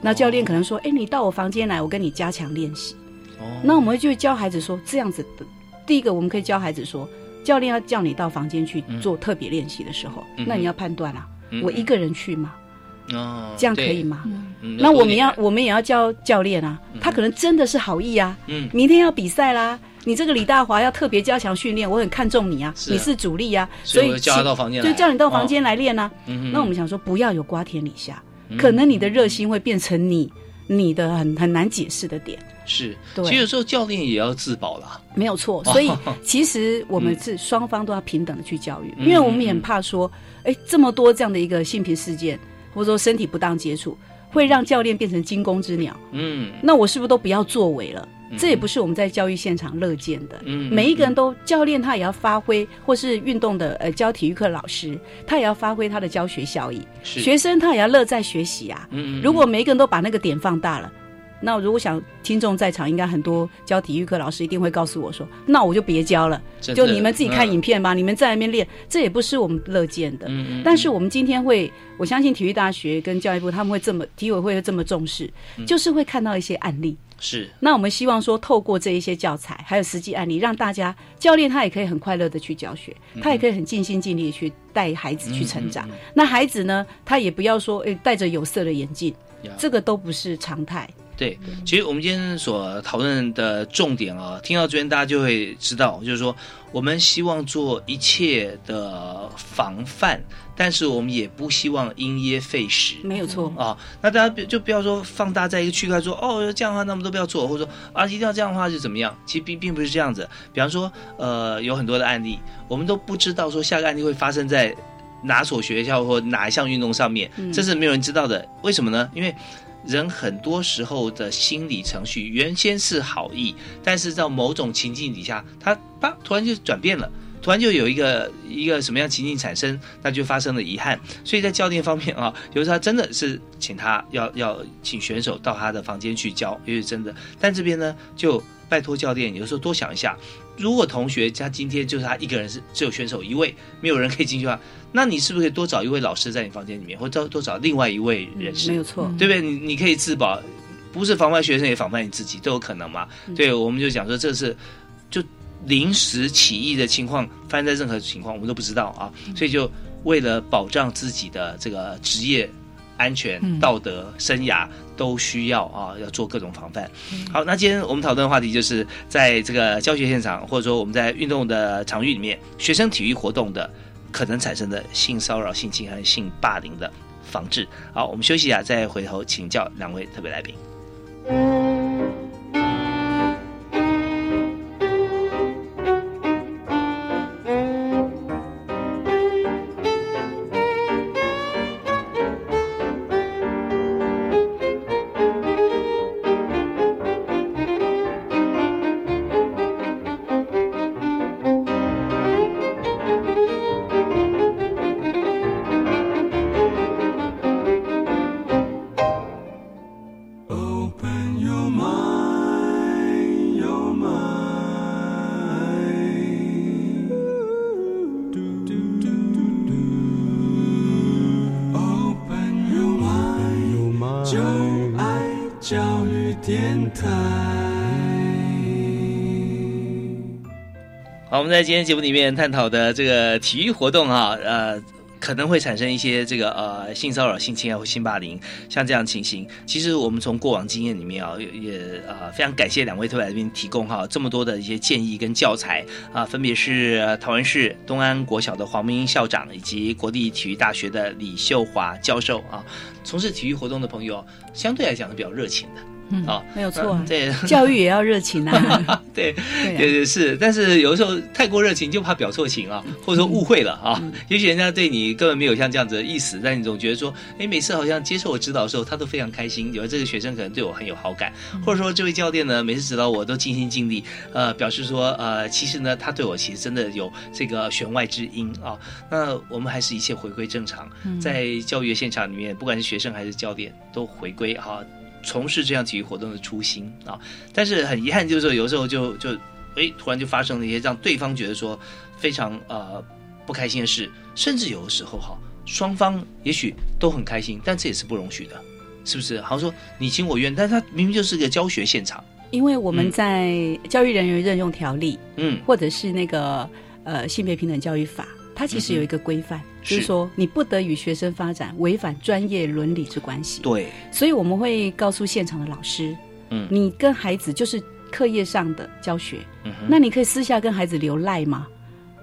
那教练可能说：“哎，你到我房间来，我跟你加强练习。”哦，那我们就教孩子说这样子的。第一个，我们可以教孩子说，教练要叫你到房间去做特别练习的时候，那你要判断啊，我一个人去吗？哦，这样可以吗？那我们要，我们也要教教练啊，他可能真的是好意啊。嗯，明天要比赛啦，你这个李大华要特别加强训练，我很看重你啊，你是主力啊，所以叫他到房间，就叫你到房间来练啊。那我们想说，不要有瓜田李下。可能你的热心会变成你你的很很难解释的点，是，其实有时候教练也要自保啦，没有错。所以 [laughs] 其实我们是双方都要平等的去教育，因为我们也很怕说，哎，这么多这样的一个性平事件，或者说身体不当接触，会让教练变成惊弓之鸟。嗯，那我是不是都不要作为了？这也不是我们在教育现场乐见的。嗯，每一个人都教练他也要发挥，或是运动的呃教体育课老师，他也要发挥他的教学效益。学生他也要乐在学习啊。嗯如果每一个人都把那个点放大了，那如果想听众在场，应该很多教体育课老师一定会告诉我说，那我就别教了，就你们自己看影片吧，你们在那边练，这也不是我们乐见的。嗯但是我们今天会，我相信体育大学跟教育部他们会这么体委会会这么重视，就是会看到一些案例。是，那我们希望说，透过这一些教材，还有实际案例，让大家教练他也可以很快乐的去教学，他也可以很尽心尽力去带孩子去成长。那孩子呢，他也不要说，诶，戴着有色的眼镜，这个都不是常态。对，其实我们今天所讨论的重点啊，听到这边大家就会知道，就是说，我们希望做一切的防范。但是我们也不希望因噎废食，没有错啊。那大家就不要说放大在一个区块说哦这样的话，那么都不要做，或者说啊一定要这样的话就怎么样？其实并并不是这样子。比方说，呃，有很多的案例，我们都不知道说下个案例会发生在哪所学校或哪一项运动上面，这是没有人知道的。为什么呢？因为人很多时候的心理程序原先是好意，但是在某种情境底下，他啪突然就转变了。突然就有一个一个什么样情境产生，那就发生了遗憾。所以在教练方面啊，[laughs] 有时候他真的是请他要要请选手到他的房间去教，因为真的。但这边呢，就拜托教练有时候多想一下，如果同学他今天就是他一个人是只有选手一位，没有人可以进去的话，那你是不是可以多找一位老师在你房间里面，或者多找另外一位人士？没有错，对不对？你你可以自保，不是防范学生也防范你自己都有可能嘛。对，我们就讲说这是就。临时起意的情况发生在任何情况，我们都不知道啊，所以就为了保障自己的这个职业安全、道德、生涯，都需要啊，要做各种防范。好，那今天我们讨论的话题就是在这个教学现场，或者说我们在运动的场域里面，学生体育活动的可能产生的性骚扰、性侵害、性霸凌的防治。好，我们休息一下，再回头请教两位特别来宾。在今天节目里面探讨的这个体育活动啊，呃，可能会产生一些这个呃性骚扰、性侵害或性霸凌，像这样情形。其实我们从过往经验里面啊，也呃非常感谢两位特来宾提供哈这么多的一些建议跟教材啊，分别是呃桃园市东安国小的黄明英校长以及国立体育大学的李秀华教授啊，从事体育活动的朋友相对来讲是比较热情的。嗯，啊，没有错，对，[laughs] 教育也要热情啊，[laughs] 对，对是，但是有的时候太过热情就怕表错情啊，或者说误会了啊，也许人家对你根本没有像这样子的意思，但你总觉得说，哎，每次好像接受我指导的时候，他都非常开心，有的这个学生可能对我很有好感，或者说这位教练呢，每次指导我都尽心尽力，呃，表示说，呃，其实呢，他对我其实真的有这个弦外之音啊，那我们还是一切回归正常，在教育的现场里面，不管是学生还是教练，都回归哈。从事这样体育活动的初心啊，但是很遗憾，就是说有时候就就哎，突然就发生了一些让对方觉得说非常呃不开心的事，甚至有的时候哈，双方也许都很开心，但这也是不容许的，是不是？好像说你情我愿，但是他明明就是个教学现场，因为我们在教育人员任用条例，嗯，或者是那个呃性别平等教育法。它其实有一个规范，就是说你不得与学生发展违反专业伦理之关系。对，所以我们会告诉现场的老师，嗯，你跟孩子就是课业上的教学，嗯，那你可以私下跟孩子留赖吗？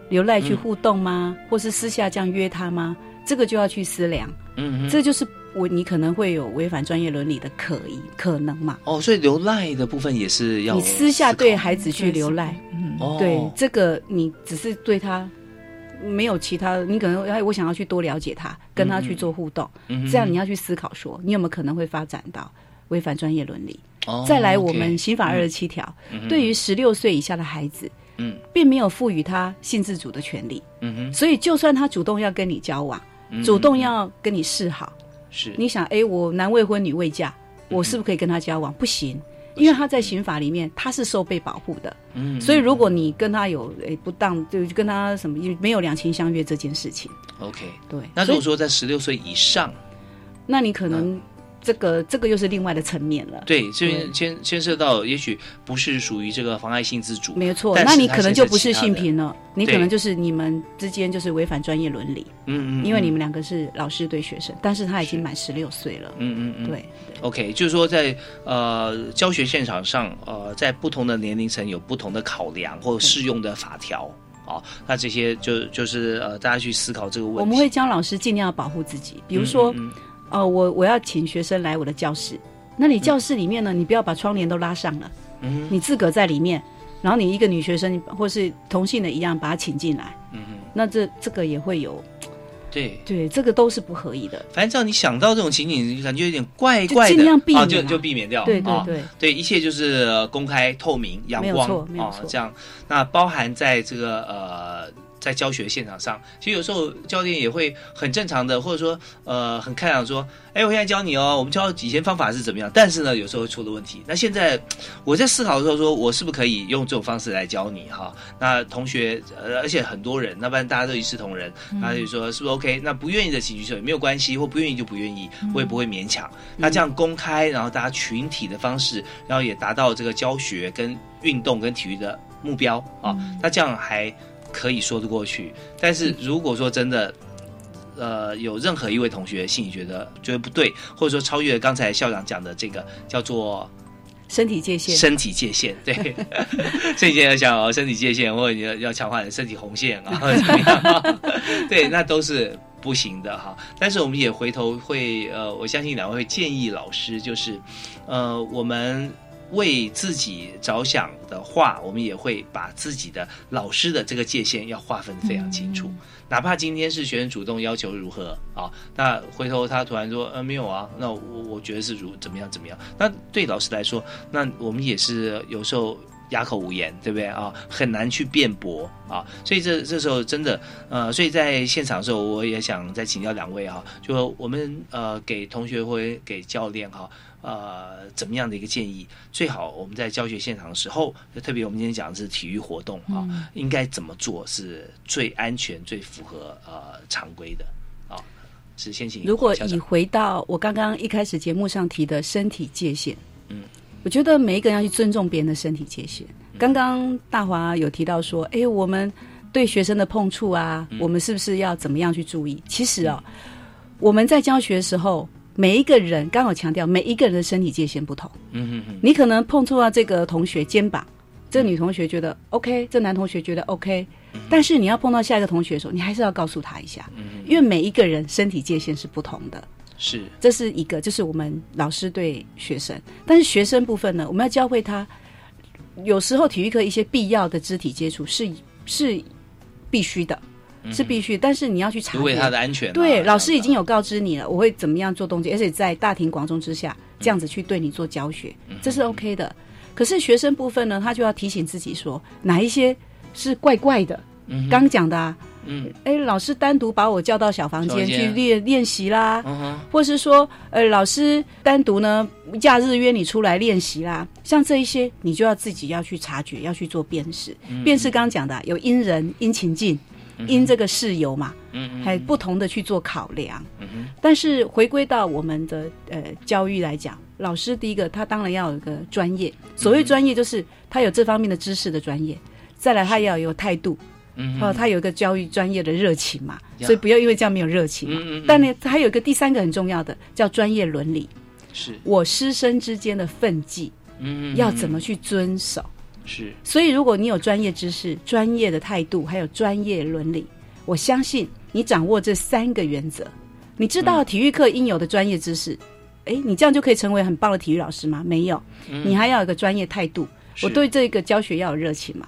留赖去互动吗？或是私下这样约他吗？这个就要去思量。嗯，这就是我你可能会有违反专业伦理的可疑可能嘛？哦，所以留赖的部分也是要你私下对孩子去留赖。嗯，对，这个你只是对他。没有其他，你可能哎，我想要去多了解他，跟他去做互动，这样你要去思考说，你有没有可能会发展到违反专业伦理？再来，我们刑法二十七条，对于十六岁以下的孩子，嗯，并没有赋予他性自主的权利，嗯哼，所以就算他主动要跟你交往，主动要跟你示好，是。你想，哎，我男未婚女未嫁，我是不是可以跟他交往？不行。因为他在刑法里面他是受被保护的，嗯，所以如果你跟他有诶不当，就跟他什么没有两情相悦这件事情，OK，对。那如果说在十六岁以上，那你可能。这个这个又是另外的层面了。对，这边牵牵涉到，也许不是属于这个妨碍性自主，没错。那你可能就不是性平了，你可能就是你们之间就是违反专业伦理。嗯嗯。因为你们两个是老师对学生，但是他已经满十六岁了。嗯嗯嗯。对。OK，就是说在呃教学现场上，呃在不同的年龄层有不同的考量或适用的法条啊，那这些就就是呃大家去思考这个问题。我们会教老师尽量保护自己，比如说。哦，我我要请学生来我的教室，那你教室里面呢？你不要把窗帘都拉上了，嗯，你自个在里面，然后你一个女学生或是同性的一样把她请进来，嗯哼，那这这个也会有，对对，这个都是不合意的。反正只要你想到这种情景，感觉有点怪怪的，尽量避免，就就避免掉。对对对，对，一切就是公开透明、阳光啊，这样。那包含在这个呃。在教学现场上，其实有时候教练也会很正常的，或者说呃很开朗说，哎，我现在教你哦，我们教以前方法是怎么样，但是呢，有时候会出了问题。那现在我在思考的时候，说我是不是可以用这种方式来教你哈？那同学，呃，而且很多人，那不然大家都一视同仁，那就说是不是 OK？那不愿意的请举手也没有关系，或不愿意就不愿意，我也不会勉强。那这样公开，然后大家群体的方式，然后也达到这个教学跟运动跟体育的目标啊。那这样还。可以说得过去，但是如果说真的，呃，有任何一位同学心里觉得觉得不对，或者说超越刚才校长讲的这个叫做身体界限，身体界限，对，身体界限讲哦，身体界限，或者你要要强化你的身体红线啊，[laughs] 对，那都是不行的哈。但是我们也回头会，呃，我相信两位会建议老师，就是呃，我们。为自己着想的话，我们也会把自己的老师的这个界限要划分非常清楚。哪怕今天是学生主动要求如何啊，那回头他突然说呃没有啊，那我我觉得是如怎么样怎么样。那对老师来说，那我们也是有时候哑口无言，对不对啊？很难去辩驳啊。所以这这时候真的呃，所以在现场的时候，我也想再请教两位哈，就我们呃给同学或给教练哈。呃，怎么样的一个建议？最好我们在教学现场的时候，特别我们今天讲的是体育活动啊，应该怎么做是最安全、最符合呃常规的啊？是先请。如果以回到我刚刚一开始节目上提的身体界限，嗯，我觉得每一个人要去尊重别人的身体界限。刚刚大华有提到说，哎，我们对学生的碰触啊，我们是不是要怎么样去注意？其实啊，我们在教学的时候。每一个人，刚好强调每一个人的身体界限不同。嗯嗯嗯你可能碰触到这个同学肩膀，这女同学觉得 OK，这男同学觉得 OK，但是你要碰到下一个同学的时候，你还是要告诉他一下，因为每一个人身体界限是不同的。是，这是一个，就是我们老师对学生，但是学生部分呢，我们要教会他，有时候体育课一些必要的肢体接触是是必须的。是必须，但是你要去查，为他的安全。对，老师已经有告知你了，我会怎么样做动作，而且在大庭广众之下这样子去对你做教学，这是 OK 的。可是学生部分呢，他就要提醒自己说，哪一些是怪怪的。刚讲的啊，嗯，哎，老师单独把我叫到小房间去练练习啦，或是说，呃，老师单独呢假日约你出来练习啦，像这一些，你就要自己要去察觉，要去做辨识。辨识刚讲的有因人因情境。因这个事由嘛，还不同的去做考量。嗯但是回归到我们的呃教育来讲，老师第一个他当然要有一个专业，所谓专业就是他有这方面的知识的专业，再来他要有态度，哦，他有一个教育专业的热情嘛，所以不要因为这样没有热情。嗯嗯但呢，还有一个第三个很重要的叫专业伦理，是。我师生之间的分际，嗯，要怎么去遵守。是，所以如果你有专业知识、专业的态度，还有专业伦理，我相信你掌握这三个原则，你知道体育课应有的专业知识，哎，你这样就可以成为很棒的体育老师吗？没有，你还要有个专业态度。我对这个教学要有热情嘛。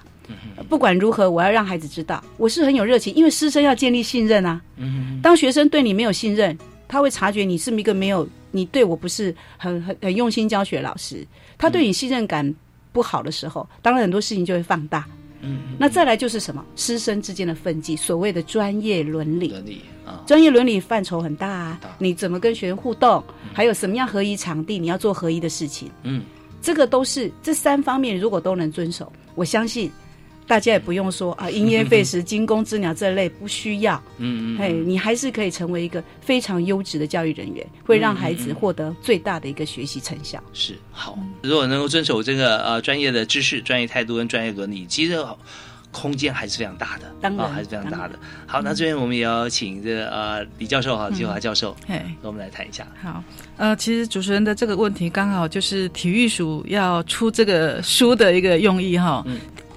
不管如何，我要让孩子知道我是很有热情，因为师生要建立信任啊。当学生对你没有信任，他会察觉你是一个没有你对我不是很很很用心教学老师，他对你信任感。不好的时候，当然很多事情就会放大。嗯，那再来就是什么师生之间的分际，所谓的专业伦理。伦理啊，专业伦理范畴很大啊。你怎么跟学生互动？还有什么样合一场地？你要做合一的事情。嗯，这个都是这三方面，如果都能遵守，我相信。大家也不用说啊，因噎废食、[laughs] 惊弓之鸟这类不需要。嗯嗯，哎，你还是可以成为一个非常优质的教育人员，会让孩子获得最大的一个学习成效。是好，如果能够遵守这个呃专业的知识、专业态度跟专业伦理，其实空间还是非常大的，当然还是非常大的。好，那这边我们也要请这个呃李教授哈，季华教授，跟我们来谈一下。好，呃，其实主持人的这个问题刚好就是体育署要出这个书的一个用意哈。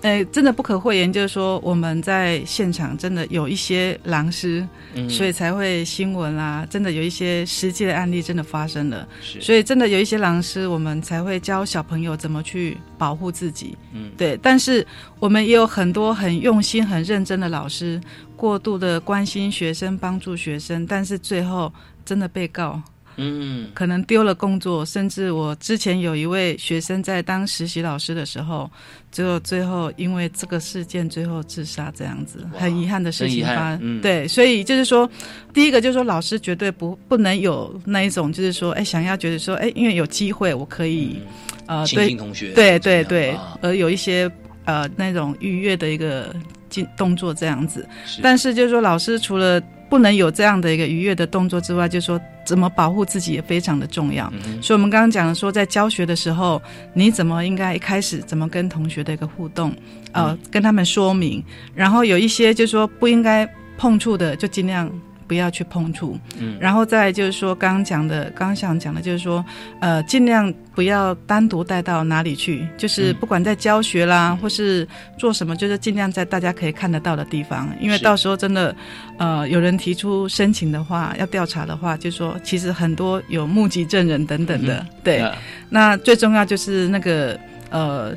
诶，真的不可讳言，就是说我们在现场真的有一些狼师，所以才会新闻啦，真的有一些实际的案例真的发生了，所以真的有一些狼师，我们才会教小朋友怎么去保护自己。嗯，对。但是我们也有很多很用心、很认真的老师，过度的关心学生、帮助学生，但是最后真的被告。嗯，可能丢了工作，甚至我之前有一位学生在当实习老师的时候，最后最后因为这个事件最后自杀，这样子很遗憾的事情发生。对，所以就是说，第一个就是说，老师绝对不不能有那一种，就是说，哎，想要觉得说，哎，因为有机会我可以，呃，对同学，对对对，而有一些呃那种愉悦的一个进动作这样子。但是就是说，老师除了不能有这样的一个愉悦的动作之外，就是说怎么保护自己也非常的重要。所以，我们刚刚讲的说，在教学的时候，你怎么应该一开始怎么跟同学的一个互动，呃，跟他们说明，然后有一些就是说不应该碰触的，就尽量。不要去碰触，嗯，然后再就是说，刚刚讲的，刚刚想讲的，就是说，呃，尽量不要单独带到哪里去，就是不管在教学啦，或是做什么，就是尽量在大家可以看得到的地方，因为到时候真的，呃，有人提出申请的话，要调查的话，就说其实很多有目击证人等等的，对，那最重要就是那个，呃。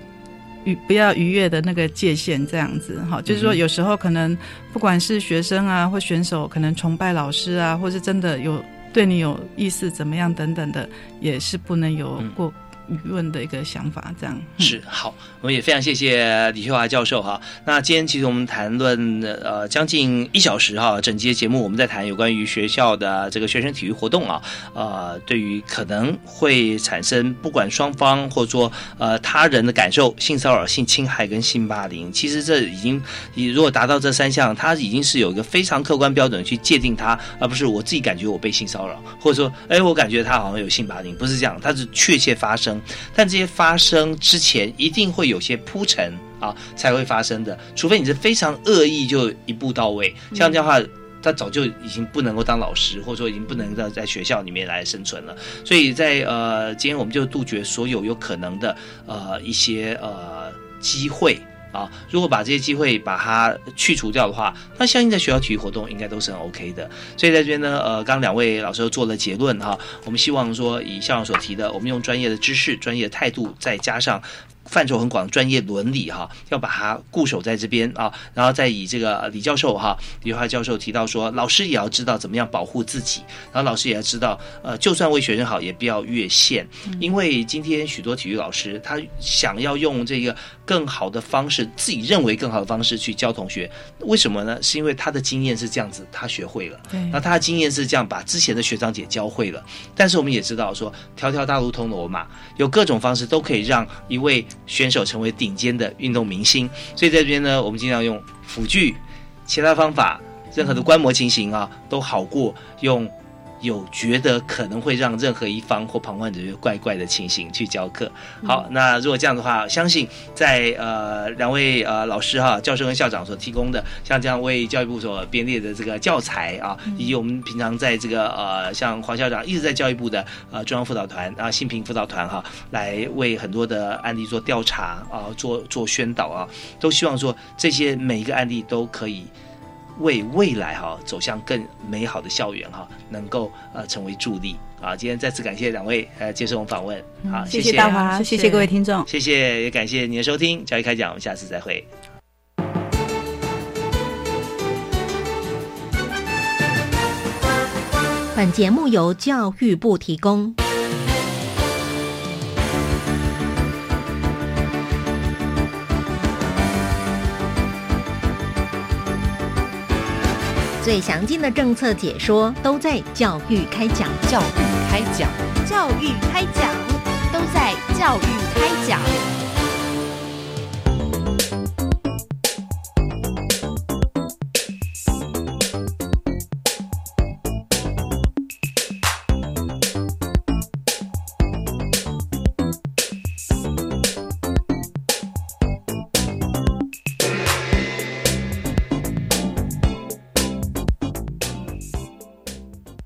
愉不要逾越的那个界限，这样子哈，就是说有时候可能不管是学生啊或选手，可能崇拜老师啊，或是真的有对你有意思怎么样等等的，也是不能有过。舆论的一个想法，这样是好，我们也非常谢谢李秀华教授哈。那今天其实我们谈论呃将近一小时哈，整节节目我们在谈有关于学校的这个学生体育活动啊，呃，对于可能会产生不管双方或者说呃他人的感受，性骚扰、性侵害跟性霸凌，其实这已经你如果达到这三项，它已经是有一个非常客观标准去界定它，而不是我自己感觉我被性骚扰，或者说哎我感觉他好像有性霸凌，不是这样，它是确切发生。但这些发生之前，一定会有些铺陈啊，才会发生的。除非你是非常恶意，就一步到位。像这样的话，他早就已经不能够当老师，或者说已经不能在在学校里面来生存了。所以在呃，今天我们就杜绝所有有可能的呃一些呃机会。啊，如果把这些机会把它去除掉的话，那相应在学校体育活动应该都是很 OK 的。所以在这边呢，呃，刚两位老师都做了结论哈，我们希望说以校长所提的，我们用专业的知识、专业的态度，再加上。范畴很广，专业伦理哈，要把它固守在这边啊，然后再以这个李教授哈，李华教授提到说，老师也要知道怎么样保护自己，然后老师也要知道，呃，就算为学生好，也不要越线，因为今天许多体育老师他想要用这个更好的方式，自己认为更好的方式去教同学，为什么呢？是因为他的经验是这样子，他学会了，那他的经验是这样，把之前的学长姐教会了，但是我们也知道说，条条大路通罗马，有各种方式都可以让一位。选手成为顶尖的运动明星，所以在这边呢，我们尽量用辅具，其他方法，任何的观摩情形啊，都好过用。有觉得可能会让任何一方或旁观者觉得怪怪的情形去教课。好，那如果这样的话，相信在呃两位呃老师哈教授跟校长所提供的，像这样为教育部所编列的这个教材啊，以及我们平常在这个呃像黄校长一直在教育部的呃中央辅导团啊新平辅导团哈，来为很多的案例做调查啊做做宣导啊，都希望说这些每一个案例都可以。为未来哈走向更美好的校园哈，能够呃成为助力啊！今天再次感谢两位呃接受我们访问，好，谢谢大华，谢谢各位听众，谢谢也感谢您的收听，教育开讲，我们下次再会。本节目由教育部提供。最详尽的政策解说都在教育开讲，教育开讲，教育开讲，都在教育开讲。